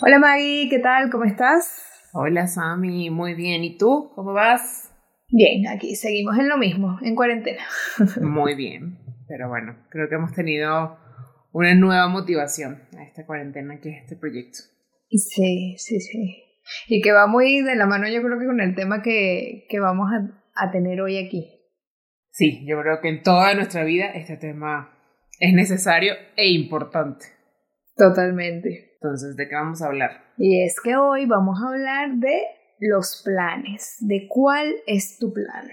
Hola Maggie, ¿qué tal? ¿Cómo estás? Hola Sami, muy bien. ¿Y tú? ¿Cómo vas? Bien, aquí seguimos en lo mismo, en cuarentena. Muy bien. Pero bueno, creo que hemos tenido una nueva motivación a esta cuarentena que es este proyecto. Sí, sí, sí. Y que va muy de la mano yo creo que con el tema que, que vamos a, a tener hoy aquí. Sí, yo creo que en toda nuestra vida este tema es necesario e importante. Totalmente. Entonces, ¿de qué vamos a hablar? Y es que hoy vamos a hablar de los planes, de cuál es tu plan.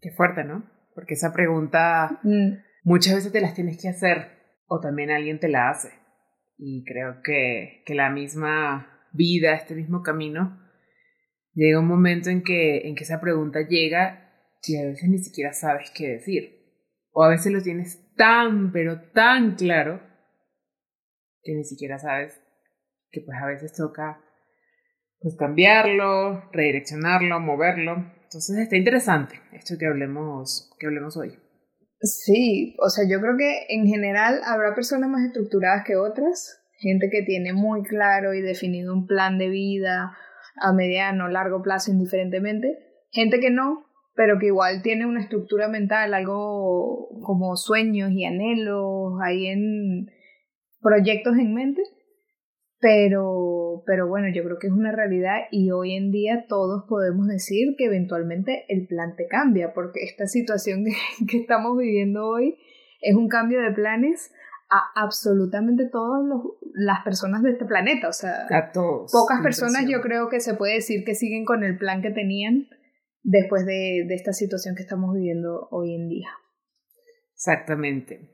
Qué fuerte, ¿no? Porque esa pregunta Mm, muchas veces te las tienes que hacer o también alguien te la hace. Y creo que, que la misma vida, este mismo camino, llega un momento en que, en que esa pregunta llega y a veces ni siquiera sabes qué decir. O a veces lo tienes tan, pero tan claro que ni siquiera sabes que pues a veces toca pues cambiarlo, redireccionarlo, moverlo. Entonces está interesante esto que hablemos, que hablemos hoy. Sí, o sea, yo creo que en general habrá personas más estructuradas que otras, gente que tiene muy claro y definido un plan de vida a mediano, largo plazo indiferentemente, gente que no, pero que igual tiene una estructura mental, algo como sueños y anhelos, ahí en proyectos en mente, pero, pero bueno, yo creo que es una realidad y hoy en día todos podemos decir que eventualmente el plan te cambia, porque esta situación que, estamos viviendo hoy es un cambio de planes a absolutamente todas las personas de este planeta, o sea, A todos. pocas personas yo creo que se puede decir que siguen con el plan que tenían después de, de esta situación que estamos viviendo hoy en día. Exactamente.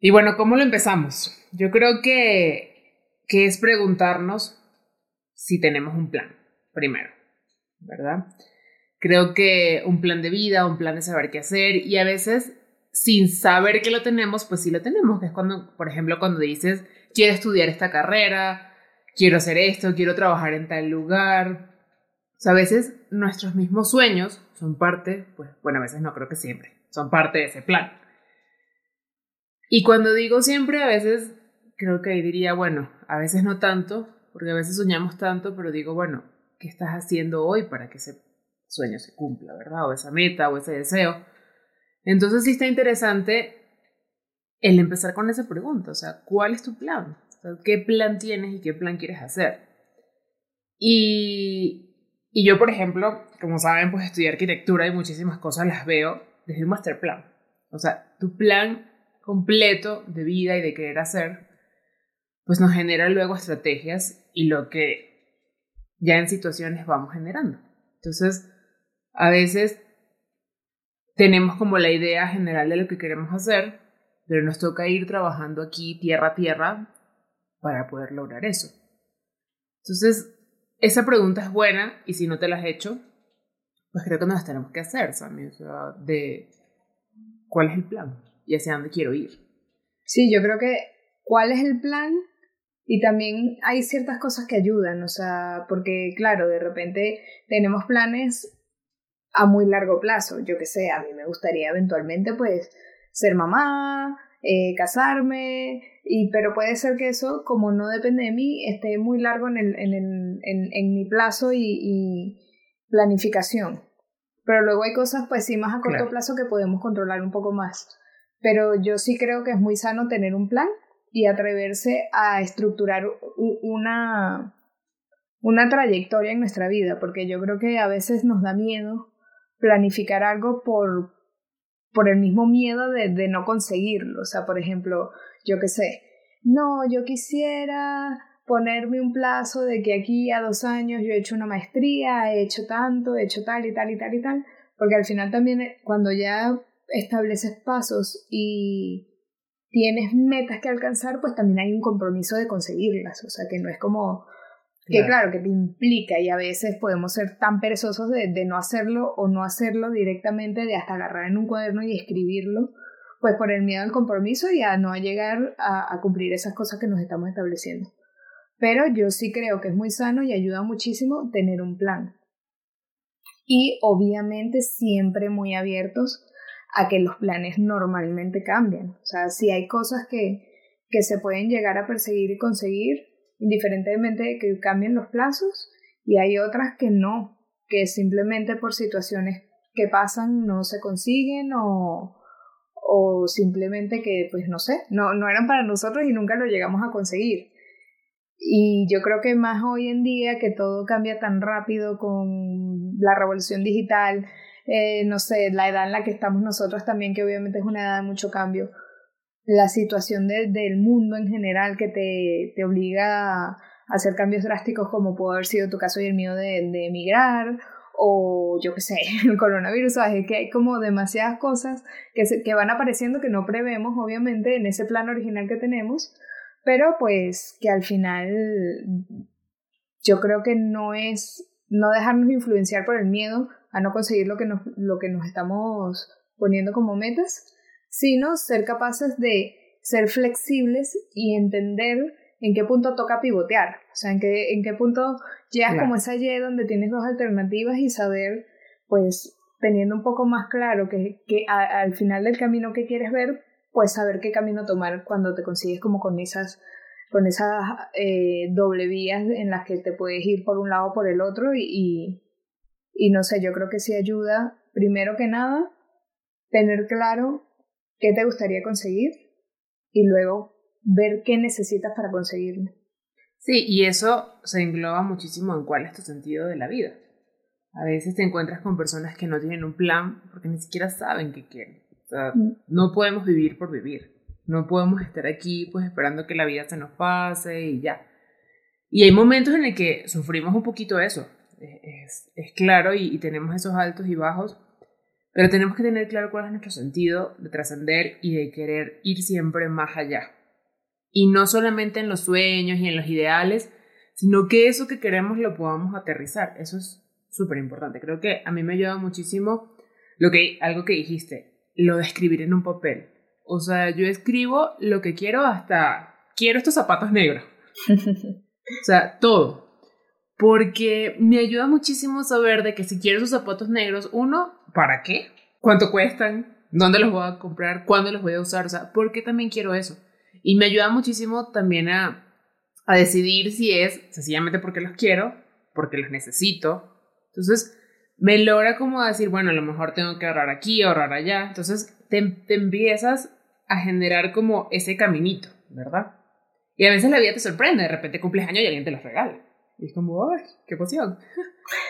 Y bueno, ¿cómo lo empezamos? Yo creo que, que es preguntarnos si tenemos un plan, primero, ¿verdad? Creo que un plan de vida, un plan de saber qué hacer y a veces sin saber que lo tenemos, pues sí lo tenemos, que es cuando, por ejemplo, cuando dices, quiero estudiar esta carrera, quiero hacer esto, quiero trabajar en tal lugar. O sea, a veces nuestros mismos sueños son parte, pues bueno, a veces no creo que siempre, son parte de ese plan. Y cuando digo siempre, a veces creo que ahí diría, bueno, a veces no tanto, porque a veces soñamos tanto, pero digo, bueno, ¿qué estás haciendo hoy para que ese sueño se cumpla, verdad? O esa meta o ese deseo. Entonces sí está interesante el empezar con esa pregunta, o sea, ¿cuál es tu plan? ¿Qué plan tienes y qué plan quieres hacer? Y, y yo, por ejemplo, como saben, pues estudié arquitectura y muchísimas cosas las veo desde un master plan. O sea, tu plan completo de vida y de querer hacer, pues nos genera luego estrategias y lo que ya en situaciones vamos generando. Entonces, a veces tenemos como la idea general de lo que queremos hacer, pero nos toca ir trabajando aquí tierra a tierra para poder lograr eso. Entonces, esa pregunta es buena y si no te la has hecho, pues creo que nos las tenemos que hacer, Sammy, o de cuál es el plan y hacia dónde quiero ir. Sí, yo creo que cuál es el plan y también hay ciertas cosas que ayudan, o sea, porque claro, de repente tenemos planes a muy largo plazo, yo que sé, a mí me gustaría eventualmente pues ser mamá, eh, casarme, y, pero puede ser que eso, como no depende de mí, esté muy largo en, el, en, el, en, en mi plazo y, y, planificación. Pero luego hay cosas pues sí más a corto Claro. plazo que podemos controlar un poco más. Pero yo sí creo que es muy sano tener un plan y atreverse a estructurar una, una trayectoria en nuestra vida, porque yo creo que a veces nos da miedo planificar algo por, por el mismo miedo de, de no conseguirlo. O sea, por ejemplo, yo qué sé, no, yo quisiera ponerme un plazo de que aquí a dos años yo he hecho una maestría, he hecho tanto, he hecho tal y tal y tal y tal, porque al final también eh, cuando ya estableces pasos y, tienes metas que alcanzar, pues también hay un compromiso de conseguirlas. O sea, que no es como que claro, que te implica y a veces podemos ser tan perezosos de, de, no hacerlo o no hacerlo directamente, de hasta agarrar en un cuaderno y escribirlo, pues por el miedo al compromiso y a no llegar a, a cumplir esas cosas que nos estamos estableciendo. Pero yo sí creo que es muy sano y ayuda muchísimo tener un plan. Y obviamente siempre muy abiertos a que los planes normalmente cambien. O sea, si hay cosas que, que se pueden llegar a perseguir y conseguir, indiferentemente de que cambien los plazos, y hay otras que no, que simplemente por situaciones que pasan no se consiguen o, o simplemente que, pues no sé, no, no eran para nosotros y nunca lo llegamos a conseguir. Y yo creo que más hoy en día que todo cambia tan rápido con la revolución digital, eh, no sé, la edad en la que estamos nosotros también, que obviamente es una edad de mucho cambio, la situación del mundo en general que te, te obliga a hacer cambios drásticos como pudo haber sido tu caso y el mío de, de emigrar o yo qué sé, el coronavirus, es que hay como demasiadas cosas que, que van apareciendo que no prevemos obviamente en ese plan original que tenemos, pero pues que al final yo creo que no es no dejarnos influenciar por el miedo a no conseguir lo que nos, lo que nos estamos poniendo como metas, sino ser capaces de ser flexibles y entender en qué punto toca pivotear, o sea, en qué, en qué punto llegas como esa Y donde tienes dos alternativas y saber, pues, teniendo un poco más claro que, que al final del camino que quieres ver, pues saber qué camino tomar cuando te consigues como con esas con esas eh, doble vías en las que te puedes ir por un lado o por el otro y, y no sé, yo creo que sí ayuda, primero que nada, tener claro qué te gustaría conseguir y luego ver qué necesitas para conseguirlo. Sí, y eso se engloba muchísimo en cuál es tu sentido de la vida. A veces te encuentras con personas que no tienen un plan porque ni siquiera saben qué quieren. O sea, mm. no podemos vivir por vivir. No podemos estar aquí pues esperando que la vida se nos pase y ya. Y hay momentos en el que sufrimos un poquito eso es, es claro y, tenemos esos altos y bajos, pero tenemos que tener claro cuál es nuestro sentido de trascender y de querer ir siempre más allá. Y no solamente en los sueños y en los ideales, sino que eso que queremos lo podamos aterrizar. Eso es súper importante. Creo que a mí me ayuda muchísimo lo que, algo que dijiste, lo de escribir en un papel. O sea, yo escribo lo que quiero hasta, quiero estos zapatos negros. o sea, todo porque me ayuda muchísimo saber de que si quiero esos zapatos negros, uno, ¿para qué? ¿Cuánto cuestan? ¿Dónde los voy a comprar? ¿Cuándo los voy a usar? O sea, ¿por qué también quiero eso? Y me ayuda muchísimo también a, a decidir si es sencillamente porque los quiero, porque los necesito. Entonces, me logra como decir, bueno, a lo mejor tengo que ahorrar aquí, ahorrar allá. Entonces, te, te empiezas a generar como ese caminito, ¿verdad? Y a veces la vida te sorprende, de repente cumples años y alguien te los regala. Y es como, ¡ay, qué emoción!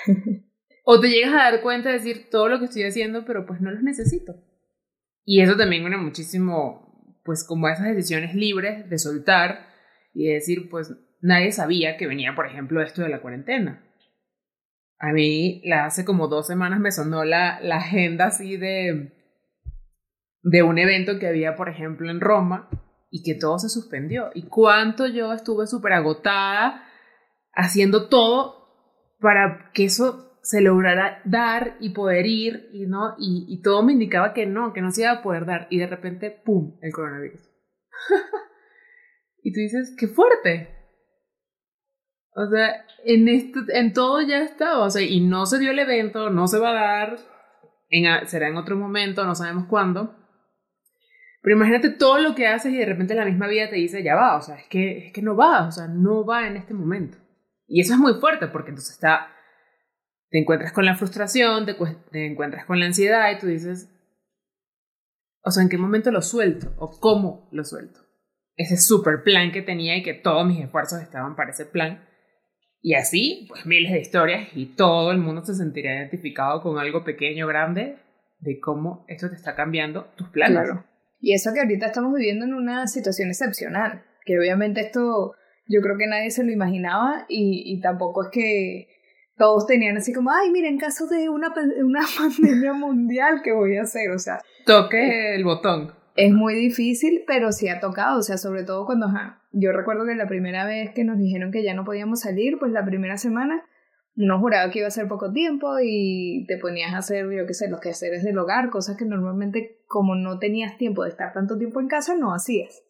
o te llegas a dar cuenta de decir todo lo que estoy haciendo, pero pues no los necesito. Y eso también une muchísimo, pues como esas decisiones libres de soltar y de decir, pues nadie sabía que venía, por ejemplo, esto de la cuarentena. A mí hace como dos semanas me sonó la, la agenda así de, de un evento que había, por ejemplo, en Roma y que todo se suspendió. Y cuánto yo estuve súper agotada haciendo todo para que eso se lograra dar y poder ir y no y, todo me indicaba que no, que no se iba a poder dar y de repente pum, el coronavirus. y tú dices, qué fuerte. O sea, en esto, en todo ya está, o sea, y no se dio el evento, no se va a dar, en, será en otro momento, no sabemos cuándo. Pero imagínate todo lo que haces y de repente la misma vida te dice, ya va, o sea, es que, es que no va, o sea, no va en este momento. Y eso es muy fuerte porque entonces está, te encuentras con la frustración, te, encuentras con la ansiedad y tú dices, o sea, ¿en qué momento lo suelto? ¿O cómo lo suelto? Ese super plan que tenía y que todos mis esfuerzos estaban para ese plan. Y así, pues miles de historias y todo el mundo se sentiría identificado con algo pequeño, grande, de cómo esto te está cambiando tus planes. Claro. Y eso que ahorita estamos viviendo en una situación excepcional, que obviamente esto yo creo que nadie se lo imaginaba y, y tampoco es que todos tenían así como, ay, mira, en caso de una, una pandemia mundial, ¿qué voy a hacer? O sea... Toque el botón. Es muy difícil, pero sí ha tocado, o sea, sobre todo cuando, yo recuerdo que la primera vez que nos dijeron que ya no podíamos salir, pues la primera semana no juraba que iba a ser poco tiempo y te ponías a hacer, yo qué sé, los quehaceres del hogar, cosas que normalmente como no tenías tiempo de estar tanto tiempo en casa, no hacías.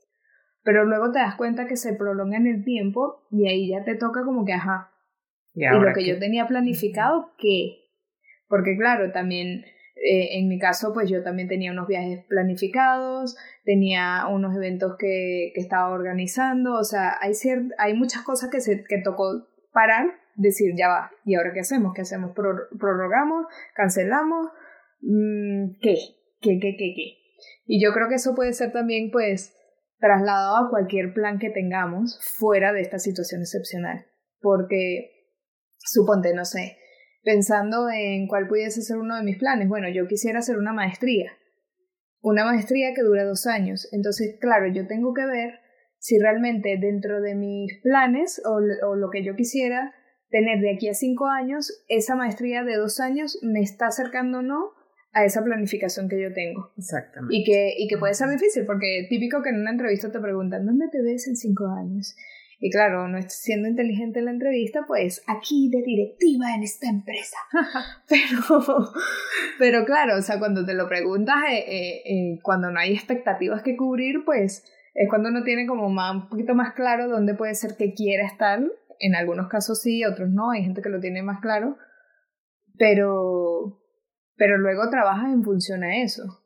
Pero luego te das cuenta que se prolonga en el tiempo y ahí ya te toca como que, ajá. Y, lo que yo tenía planificado, ¿qué? Porque claro, también eh, en mi caso, pues yo también tenía unos viajes planificados, tenía unos eventos que, que estaba organizando, o sea, hay, hay muchas cosas que, se, que tocó parar, decir, ya va, ¿y ahora qué hacemos? ¿Qué hacemos? ¿Prorrogamos? ¿Cancelamos? Mm, ¿Qué? ¿Qué, qué, qué, qué? Y yo creo que eso puede ser también, pues, trasladado a cualquier plan que tengamos fuera de esta situación excepcional. Porque, suponte, no sé, pensando en cuál pudiese ser uno de mis planes. Bueno, yo quisiera hacer una maestría, una maestría que dura dos años. Entonces, claro, yo tengo que ver si realmente dentro de mis planes o, o lo que yo quisiera tener de aquí a cinco años, esa maestría de dos años me está acercando o no a esa planificación que yo tengo. Exactamente. Y que, y que puede ser difícil, porque típico que en una entrevista te preguntan, ¿dónde te ves en cinco años? Y claro, no siendo inteligente en la entrevista, pues aquí de directiva en esta empresa. pero, pero claro, o sea, cuando te lo preguntas, eh, eh, eh, cuando no hay expectativas que cubrir, pues es cuando uno tiene como más, un poquito más claro dónde puede ser que quiera estar. En algunos casos sí, otros no, hay gente que lo tiene más claro. Pero, pero luego trabajas en función a eso.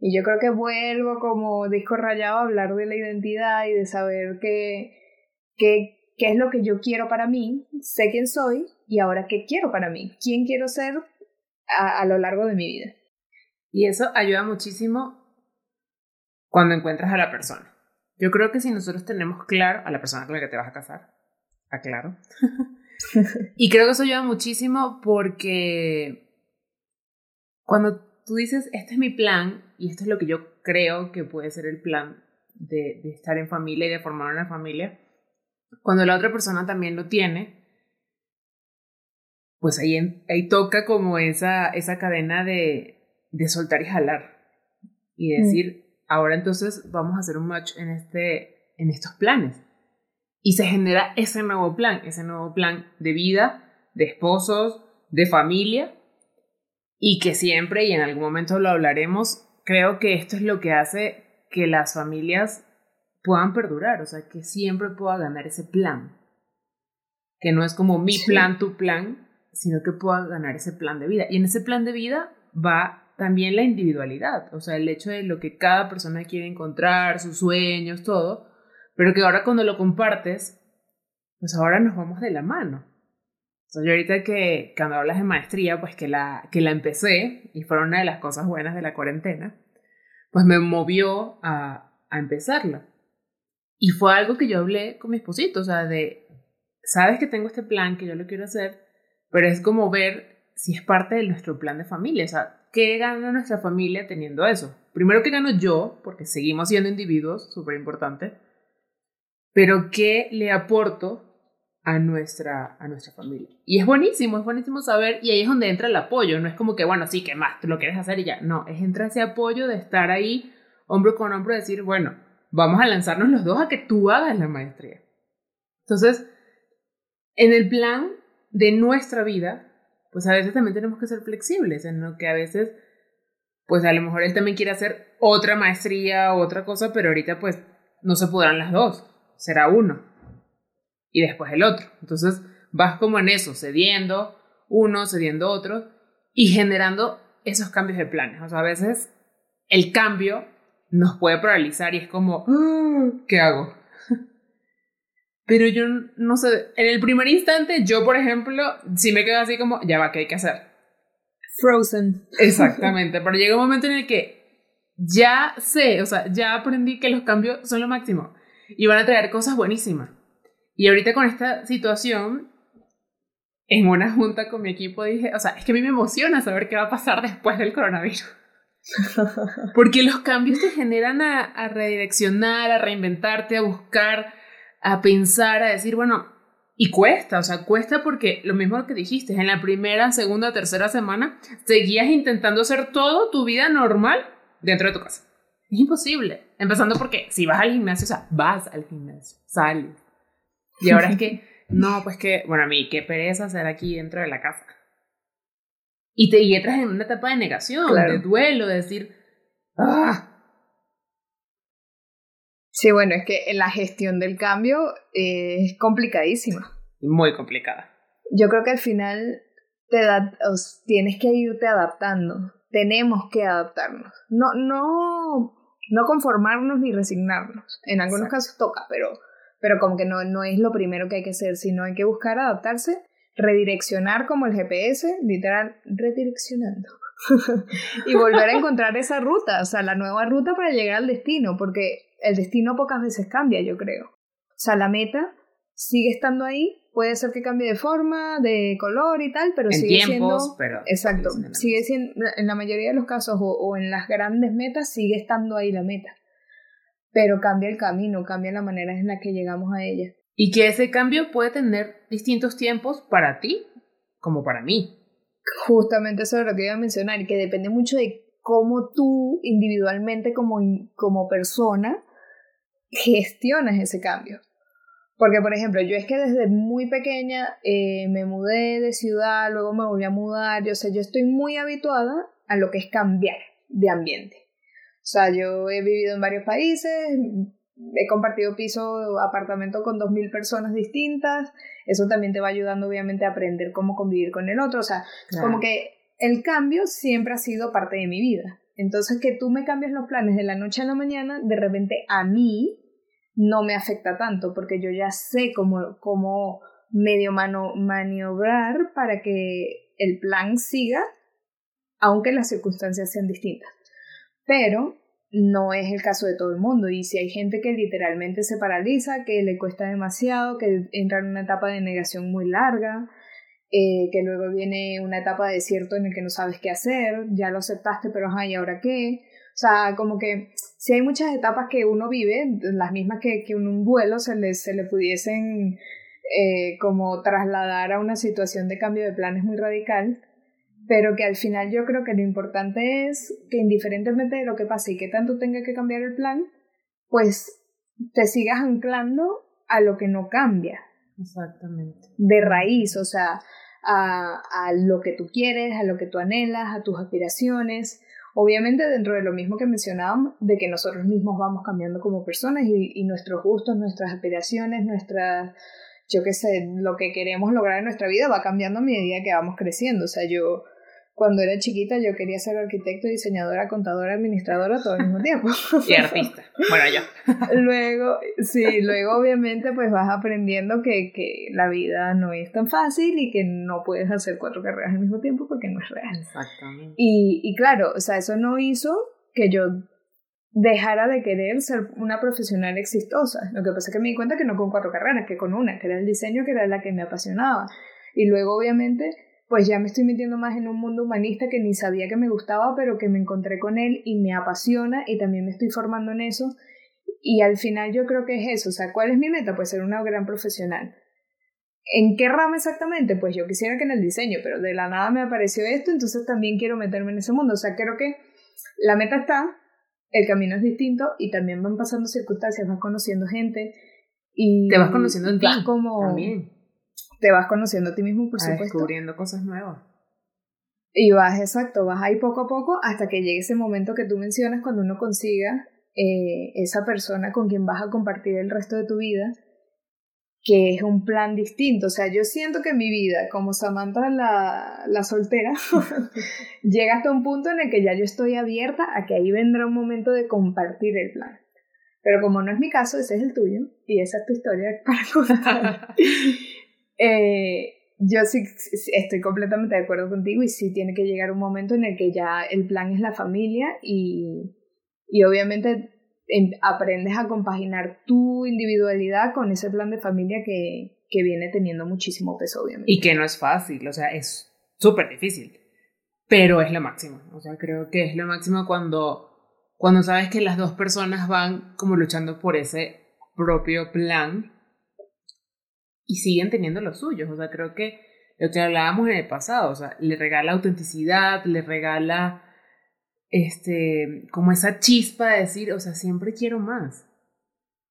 Y yo creo que vuelvo como disco rayado a hablar de la identidad y de saber que qué, qué es lo que yo quiero para mí, sé quién soy y ahora qué quiero para mí, quién quiero ser a, a lo largo de mi vida. Y eso ayuda muchísimo cuando encuentras a la persona. Yo creo que si nosotros tenemos claro a la persona con la que te vas a casar, aclaro. y creo que eso ayuda muchísimo porque cuando tú dices, este es mi plan y esto es lo que yo creo que puede ser el plan de, de estar en familia y de formar una familia, cuando la otra persona también lo tiene, pues ahí, ahí toca como esa, esa cadena de, de soltar y jalar. Y mm. decir, ahora entonces vamos a hacer un match en, este, en estos planes. Y se genera ese nuevo plan, ese nuevo plan de vida, de esposos, de familia. Y que siempre, y en algún momento lo hablaremos, creo que esto es lo que hace que las familias puedan perdurar, o sea, que siempre pueda ganar ese plan. Que no es como mi plan, tu plan, sino que pueda ganar ese plan de vida. Y en ese plan de vida va también la individualidad, o sea, el hecho de lo que cada persona quiere encontrar, sus sueños, todo, pero que ahora cuando lo compartes, pues ahora nos vamos de la mano. Sea, yo ahorita que cuando hablas de maestría, pues que la, que la empecé, y fue una de las cosas buenas de la cuarentena, pues me movió a, a empezarla. Y fue algo que yo hablé con mi esposito, o sea, de, sabes que tengo este plan, que yo lo quiero hacer, pero es como ver si es parte de nuestro plan de familia, o sea, ¿qué gana nuestra familia teniendo eso? Primero, ¿qué gano yo? Porque seguimos siendo individuos, súper importante, pero ¿qué le aporto a nuestra, a nuestra familia? Y es buenísimo, es buenísimo saber, y ahí es donde entra el apoyo, no es como que, bueno, sí, que más? Tú lo quieres hacer y ya, no, es entra ese apoyo de estar ahí, hombro con hombro, decir, bueno, vamos a lanzarnos los dos a que tú hagas la maestría. Entonces, en el plan de nuestra vida, pues a veces también tenemos que ser flexibles, en lo que a veces, pues a lo mejor él también quiere hacer otra maestría otra cosa, pero ahorita pues no se podrán las dos, será uno y después el otro. Entonces vas como en eso, cediendo uno, cediendo otro y generando esos cambios de planes. O sea, a veces el cambio nos puede paralizar y es como, ah, ¿qué hago? Pero yo no sé, en el primer instante yo, por ejemplo, sí me quedo así como, ya va, ¿qué hay que hacer? Frozen. Exactamente, pero llega un momento en el que ya sé, o sea, ya aprendí que los cambios son lo máximo y van a traer cosas buenísimas. Y ahorita con esta situación, en una junta con mi equipo dije, o sea, es que a mí me emociona saber qué va a pasar después del coronavirus. Porque los cambios te generan a, redireccionar, a reinventarte, a buscar, a pensar, a decir, bueno, y cuesta, o sea, cuesta porque lo mismo que dijiste, en la primera, segunda, tercera semana, seguías intentando hacer todo tu vida normal dentro de tu casa. Es imposible. Empezando porque si vas al gimnasio, o sea, vas al gimnasio, sales. Y ahora es que, no, pues que, bueno, a mí, qué pereza hacer aquí dentro de la casa. Y te y entras en una etapa de negación, de duelo, de decir, ¡ah! Sí, bueno, es que la gestión del cambio es complicadísima. Muy complicada. Yo creo que al final te da, tienes que irte adaptando. Tenemos que adaptarnos. No, no, no conformarnos ni resignarnos. En algunos casos toca, pero, pero como que no, no es lo primero que hay que hacer, sino hay que buscar adaptarse, redireccionar como el GPS, literal, redireccionando. y volver a encontrar esa ruta, o sea, la nueva ruta para llegar al destino, porque el destino pocas veces cambia, yo creo. O sea, la meta sigue estando ahí, puede ser que cambie de forma, de color y tal, pero sigue siendo... Pero exacto, sigue siendo, en la mayoría de los casos o, en las grandes metas sigue estando ahí la meta, pero cambia el camino, cambia la manera en la que llegamos a ella. Y que ese cambio puede tener distintos tiempos para ti como para mí. Justamente eso es lo que iba a mencionar, que depende mucho de cómo tú individualmente como, como persona gestionas ese cambio. Porque, por ejemplo, yo es que desde muy pequeña eh, me mudé de ciudad, luego me volví a mudar, yo sé, yo estoy muy habituada a lo que es cambiar de ambiente. O sea, yo he vivido en varios países, he compartido piso, apartamento con dos mil personas distintas, eso también te va ayudando obviamente a aprender cómo convivir con el otro, o sea, como que el cambio siempre ha sido parte de mi vida. Entonces, que tú me cambies los planes de la noche a la mañana, de repente a mí no me afecta tanto porque yo ya sé cómo, cómo medio mano, maniobrar para que el plan siga, aunque las circunstancias sean distintas. Pero no es el caso de todo el mundo y si hay gente que literalmente se paraliza, que le cuesta demasiado, que entra en una etapa de negación muy larga, eh, que luego viene una etapa de desierto en el que no sabes qué hacer, ya lo aceptaste, pero ay, ¿y ahora qué? O sea, como que si hay muchas etapas que uno vive, las mismas que, que en un duelo se le, se le pudiesen eh, como trasladar a una situación de cambio de planes muy radical, pero que al final yo creo que lo importante es que indiferentemente de lo que pase y que tanto tenga que cambiar el plan, pues te sigas anclando a lo que no cambia. Exactamente. De raíz, o sea, a, a lo que tú quieres, a lo que tú anhelas, a tus aspiraciones. Obviamente dentro de lo mismo que mencionábamos, de que nosotros mismos vamos cambiando como personas y, y nuestros gustos, nuestras aspiraciones, nuestras, yo qué sé, lo que queremos lograr en nuestra vida va cambiando a medida que vamos creciendo. O sea, yo cuando era chiquita yo quería ser arquitecto, diseñadora, contadora, administradora todo al mismo tiempo. y artista. Bueno, yo. luego, sí, luego obviamente pues vas aprendiendo que, que la vida no es tan fácil y que no puedes hacer cuatro carreras al mismo tiempo porque no es real. Exactamente. Y, y claro, o sea, eso no hizo que yo dejara de querer ser una profesional exitosa. Lo que pasa es que me di cuenta que no con cuatro carreras, que con una, que era el diseño, que era la que me apasionaba. Y luego obviamente pues ya me estoy metiendo más en un mundo humanista que ni sabía que me gustaba, pero que me encontré con él y me apasiona y también me estoy formando en eso. Y al final yo creo que es eso, o sea, ¿cuál es mi meta? Pues ser una gran profesional. ¿En qué rama exactamente? Pues yo quisiera que en el diseño, pero de la nada me apareció esto, entonces también quiero meterme en ese mundo. O sea, creo que la meta está, el camino es distinto y también van pasando circunstancias, vas conociendo gente y... Te vas conociendo en ti como... también te vas conociendo a ti mismo, por supuesto. Descubriendo cosas nuevas. Y vas, exacto, vas ahí poco a poco hasta que llegue ese momento que tú mencionas cuando uno consiga eh, esa persona con quien vas a compartir el resto de tu vida, que es un plan distinto. O sea, yo siento que mi vida, como Samantha la, la soltera, llega hasta un punto en el que ya yo estoy abierta a que ahí vendrá un momento de compartir el plan. Pero como no es mi caso, ese es el tuyo y esa es tu historia para contar. Eh, yo sí estoy completamente de acuerdo contigo y sí tiene que llegar un momento en el que ya el plan es la familia y, y obviamente aprendes a compaginar tu individualidad con ese plan de familia que, que viene teniendo muchísimo peso, obviamente. Y que no es fácil, o sea, es súper difícil, pero es lo máximo. O sea, creo que es lo máximo cuando, cuando sabes que las dos personas van como luchando por ese propio plan y siguen teniendo los suyos. O sea, creo que lo que hablábamos en el pasado, o sea, le regala autenticidad, le regala este, como esa chispa de decir, o sea, siempre quiero más.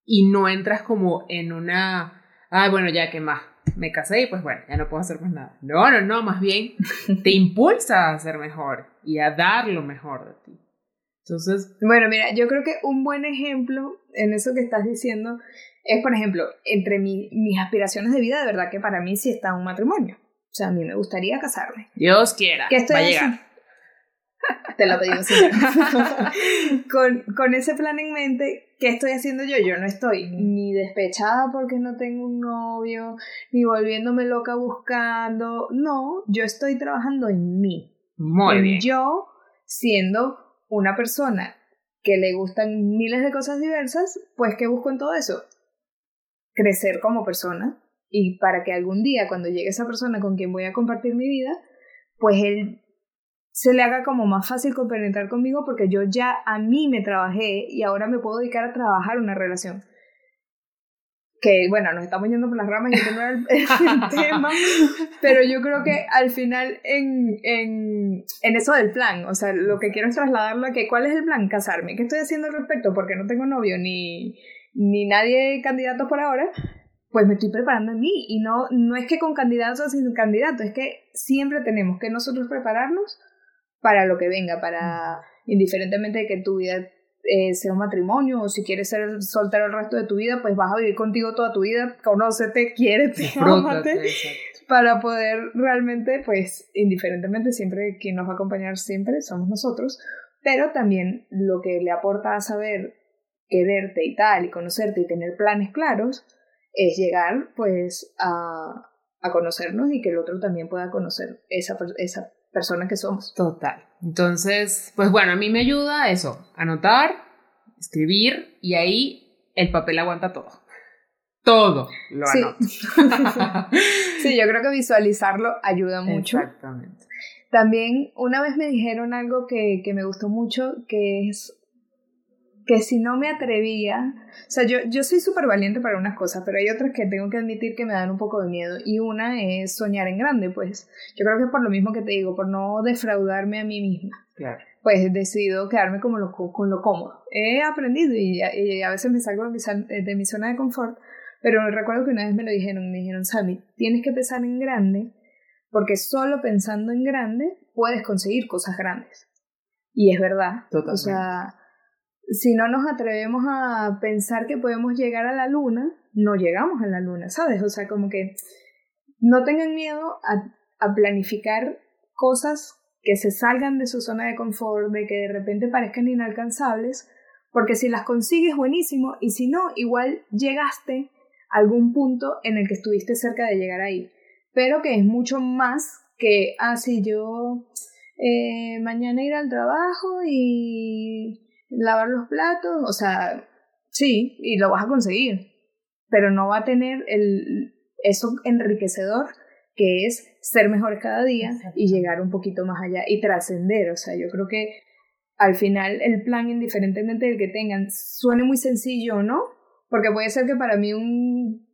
Y no entras como en una, ah, bueno, ya que más, me casé y pues bueno, ya no puedo hacer más nada. No, no, no, más bien te impulsa a ser mejor y a dar lo mejor de ti. Entonces... Bueno, mira, yo creo que un buen ejemplo en eso que estás diciendo es, por ejemplo, entre mis aspiraciones de vida, de verdad que para mí sí está un matrimonio. O sea, a mí me gustaría casarme. Dios quiera. ¿Qué estoy va a llegar. Te lo pedimos con, con ese plan en mente, ¿qué estoy haciendo yo? Yo no estoy ni despechada porque no tengo un novio, ni volviéndome loca buscando. No, yo estoy trabajando en mí. Muy bien. Yo siendo una persona que le gustan miles de cosas diversas, pues ¿qué busco en todo eso? Crecer como persona y para que algún día cuando llegue esa persona con quien voy a compartir mi vida, pues él se le haga como más fácil compenetrar conmigo porque yo ya a mí me trabajé y ahora me puedo dedicar a trabajar una relación. Que bueno, nos estamos yendo por las ramas y no el, el tema, pero yo creo que al final en, en, en eso del plan, o sea, lo que quiero es trasladarlo a que ¿cuál es el plan? Casarme. ¿Qué estoy haciendo al respecto? Porque no tengo novio ni, ni nadie candidato por ahora, pues me estoy preparando a mí. Y no, no es que con candidatos o sin candidato, es que siempre tenemos que nosotros prepararnos para lo que venga, para indiferentemente de que tu vida eh, sea un matrimonio o si quieres ser soltero el resto de tu vida, pues vas a vivir contigo toda tu vida, conócete, quiérete, amate, para poder realmente, pues indiferentemente, siempre quien nos va a acompañar siempre somos nosotros, pero también lo que le aporta a saber quererte y tal, y conocerte y tener planes claros, es llegar pues a, a conocernos y que el otro también pueda conocer esa, esa persona que somos. Total. Entonces, pues bueno, a mí me ayuda eso, anotar, escribir y ahí el papel aguanta todo. Todo lo sí. anoto. sí, yo creo que visualizarlo ayuda mucho. Exactamente. También una vez me dijeron algo que, que me gustó mucho, que es que si no me atrevía, o sea, yo, yo soy súper valiente para unas cosas, pero hay otras que tengo que admitir que me dan un poco de miedo. Y una es soñar en grande, pues. Yo creo que es por lo mismo que te digo, por no defraudarme a mí misma. Claro. Pues he decidido quedarme como lo, con lo cómodo. He aprendido y, y a veces me salgo de mi, de mi zona de confort, pero recuerdo que una vez me lo dijeron, me dijeron, Sammy, tienes que pensar en grande, porque solo pensando en grande puedes conseguir cosas grandes. Y es verdad. Totalmente. O sea, si no nos atrevemos a pensar que podemos llegar a la luna, no llegamos a la luna, ¿sabes? O sea, como que no tengan miedo a, planificar cosas que se salgan de su zona de confort, de que de repente parezcan inalcanzables, porque si las consigues buenísimo y si no, igual llegaste a algún punto en el que estuviste cerca de llegar ahí, pero que es mucho más que, ah, sí, yo eh, mañana ir al trabajo y lavar los platos, o sea, sí, y lo vas a conseguir, pero no va a tener el, eso enriquecedor que es ser mejor cada día y llegar un poquito más allá y trascender, o sea, yo creo que al final el plan, indiferentemente del que tengan, suene muy sencillo, ¿no? Porque puede ser que para mí un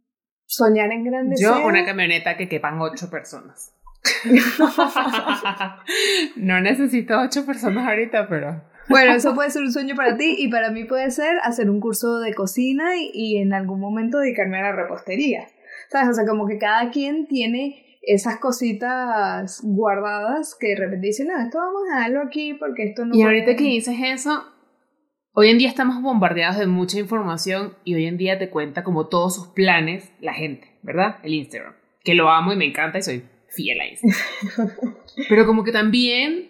soñar en grande Yo sea... una camioneta que quepan ocho personas. no necesito ocho personas ahorita, pero... Bueno, eso puede ser un sueño para ti y para mí puede ser hacer un curso de cocina y, y, en algún momento dedicarme a la repostería. ¿Sabes? O sea, como que cada quien tiene esas cositas guardadas que de repente dicen, no, esto vamos a darlo aquí porque esto no... Y ahorita que dices eso, hoy en día estamos bombardeados de mucha información y hoy en día te cuenta como todos sus planes la gente, ¿verdad? El Instagram. Que lo amo y me encanta y soy fiel a eso. Pero como que también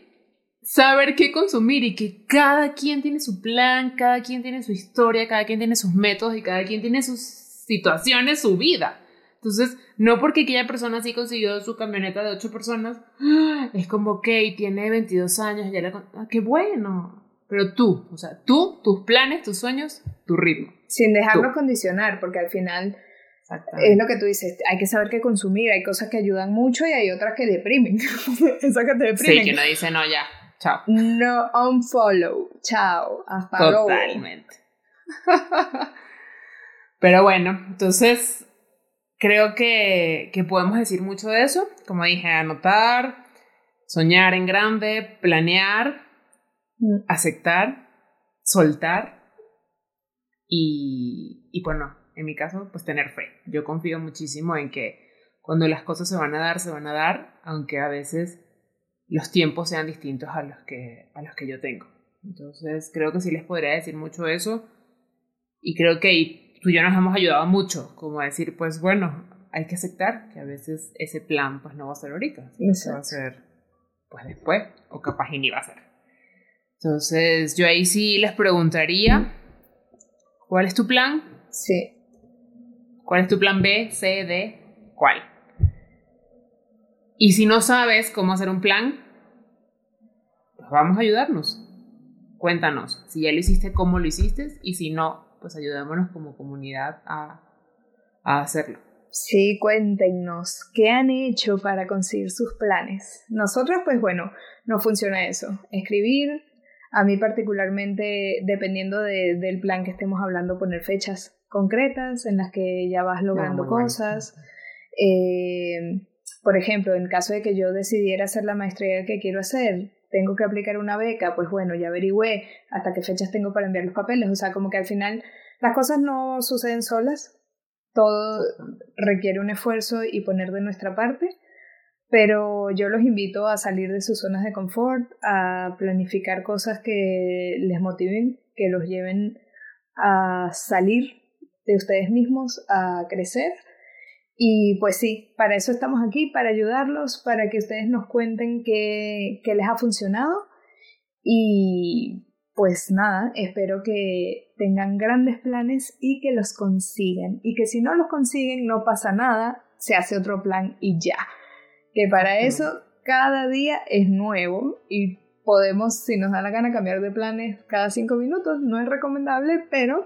saber qué consumir y que cada quien tiene su plan, cada quien tiene su historia, cada quien tiene sus métodos y cada quien tiene sus situaciones, su vida. Entonces, no porque aquella persona sí consiguió su camioneta de ocho personas, es como, ok, tiene 22 años, ya la... Ah, ¡Qué bueno! Pero tú, o sea, tú, tus planes, tus sueños, tu ritmo. Sin dejarlo tú. condicionar, porque al final es lo que tú dices, hay que saber qué consumir, hay cosas que ayudan mucho y hay otras que deprimen. Esas que te deprimen. Sí, que uno dice, no, ya, chao. No, unfollow, chao, hasta luego. Totalmente. Pero bueno, entonces creo que, que podemos decir mucho de eso. Como dije, anotar, soñar en grande, planear. mm. aceptar, soltar y, y bueno, en mi caso, pues tener fe. Yo confío muchísimo en que cuando las cosas se van a dar, se van a dar, aunque a veces los tiempos sean distintos a los que, a los que yo tengo. Entonces, creo que sí les podría decir mucho eso. Y creo que tú y yo nos hemos ayudado mucho, como a decir, pues bueno, hay que aceptar que a veces ese plan pues no va a ser ahorita, va a ser pues después, o capaz y ni va a ser. Entonces, yo ahí sí les preguntaría, ¿cuál es tu plan? Sí. ¿Cuál es tu plan B, C, D? ¿Cuál? Y si no sabes cómo hacer un plan, pues vamos a ayudarnos. Cuéntanos si ya lo hiciste, cómo lo hiciste, y si no, pues ayudémonos como comunidad a, a hacerlo. Sí, cuéntenos, ¿qué han hecho para conseguir sus planes? Nosotros, pues bueno, no funciona eso. Escribir, a mí particularmente, dependiendo de, del plan que estemos hablando, poner fechas concretas en las que ya vas logrando cosas. Eh, por ejemplo, en caso de que yo decidiera hacer la maestría que quiero hacer, tengo que aplicar una beca, pues bueno, ya averigüé hasta qué fechas tengo para enviar los papeles. O sea, como que al final las cosas no suceden solas, todo requiere un esfuerzo y poner de nuestra parte, pero yo los invito a salir de sus zonas de confort, a planificar cosas que les motiven, que los lleven a salir de ustedes mismos, a crecer y pues sí, para eso estamos aquí, para ayudarlos, para que ustedes nos cuenten qué, les ha funcionado. Y pues nada, espero que tengan grandes planes y que los consigan. Y que si no los consiguen, no pasa nada, se hace otro plan y ya. Que para eso cada día es nuevo y podemos, si nos da la gana, cambiar de planes cada cinco minutos. No es recomendable, pero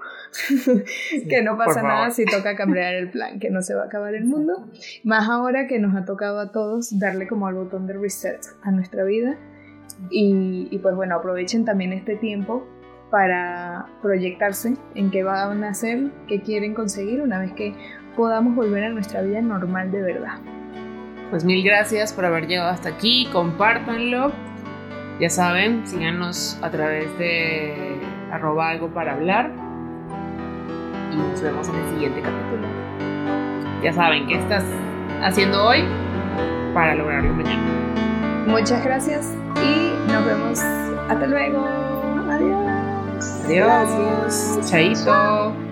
que no pasa nada si toca cambiar el plan, que no se va a acabar el mundo. Más ahora que nos ha tocado a todos darle como al botón de reset a nuestra vida. Y, y pues bueno, aprovechen también este tiempo para proyectarse en qué van a hacer, qué quieren conseguir una vez que podamos volver a nuestra vida normal de verdad. Pues mil gracias por haber llegado hasta aquí, compártanlo ya saben, síganos a través de arroba algo para hablar y nos vemos en el siguiente capítulo. Ya saben qué estás haciendo hoy para lograrlo mañana. Muchas gracias y nos vemos. Hasta luego. Adiós. Adiós. Chaito.